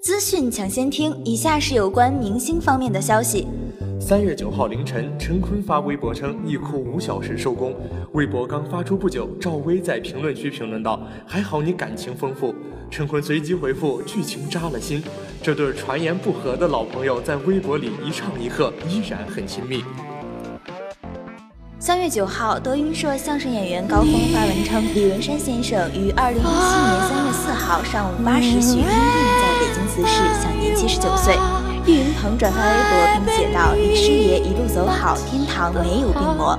资讯抢先听，以下是有关明星方面的消息。三月九号凌晨，陈坤发微博称，一哭五小时收工。微博刚发出不久，赵薇在评论区评论道：“还好你感情丰富。”陈坤随即回复：“剧情扎了心。”这对传言不合的老朋友在微博里一唱一和，依然很亲密。三月九号，德云社相声演员高峰发文称，李文山先生于二零一七年三月四号上午八时许因病在北京十九岁。岳云鹏转发微博并写道：“李师爷一路走好，天堂没有病魔。”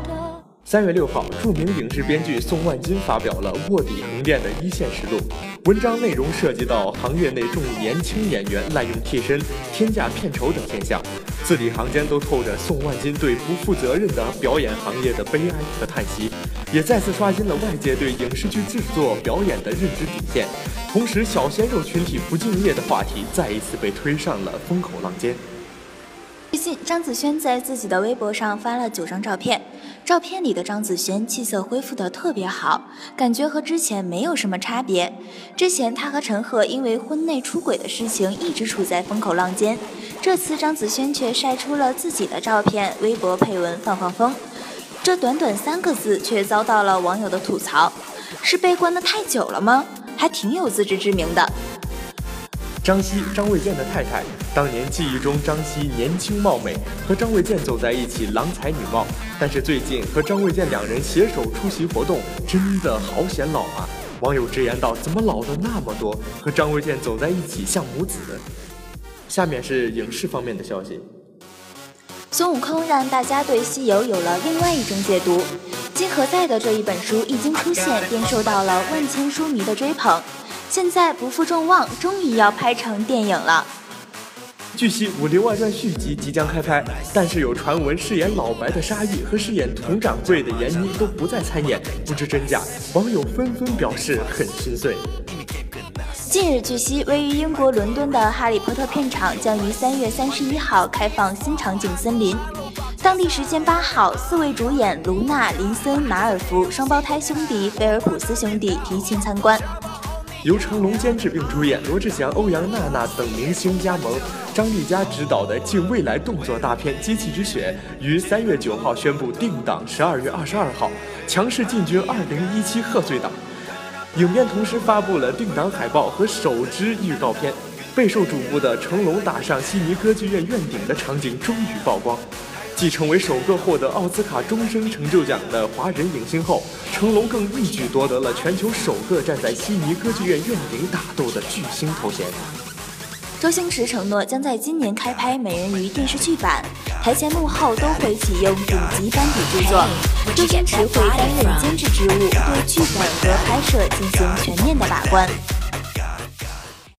三月六号，著名影视编剧宋万金发表了《卧底横店的一线实录》，文章内容涉及到行业内众年轻演员滥用替身、天价片酬等现象，字里行间都透着宋万金对不负责任的表演行业的悲哀和叹息，也再次刷新了外界对影视剧制作表演的认知底线。同时，小鲜肉群体不敬业的话题再一次被推上了风口浪尖。最近，张子萱在自己的微博上发了九张照片。照片里的张子萱气色恢复得特别好，感觉和之前没有什么差别。之前她和陈赫因为婚内出轨的事情一直处在风口浪尖，这次张子萱却晒出了自己的照片，微博配文放放风。这短短三个字却遭到了网友的吐槽：是被关的太久了吗？还挺有自知之明的。张希，张卫健的太太。当年记忆中张希年轻貌美，和张卫健走在一起郎才女貌。但是最近和张卫健两人携手出席活动，真的好显老啊！网友直言道：“怎么老的那么多？和张卫健走在一起像母子。”下面是影视方面的消息。孙悟空让大家对西游有了另外一种解读。金河在的这一本书一经出现，便受到了万千书迷的追捧。现在不负众望，终于要拍成电影了。据悉，《武林外传》续集即将开拍，但是有传闻饰演老白的沙溢和饰演佟掌柜的闫妮都不再参演，不知真假。网友纷纷表示很心碎。近日，据悉，位于英国伦敦的《哈利波特》片场将于三月三十一号开放新场景森林。当地时间八号，四位主演卢娜、林森、马尔福双胞胎兄弟菲尔普斯兄弟提前参观。由成龙监制并主演，罗志祥、欧阳娜娜等明星加盟，张丽佳执导的近未来动作大片《机器之血》于三月九号宣布定档十二月二十二号，强势进军二零一七贺岁档。影片同时发布了定档海报和首支预告片，备受瞩目的成龙打上悉尼歌剧院院顶的场景终于曝光。继成为首个获得奥斯卡终身成就奖的华人影星后，成龙更一举夺得了全球首个站在悉尼歌剧院院顶打斗的巨星头衔。周星驰承诺将在今年开拍《美人鱼》电视剧版，台前幕后都会启用顶级班底制作，周星驰会担任监制职务，对剧本和拍摄进行全面的把关。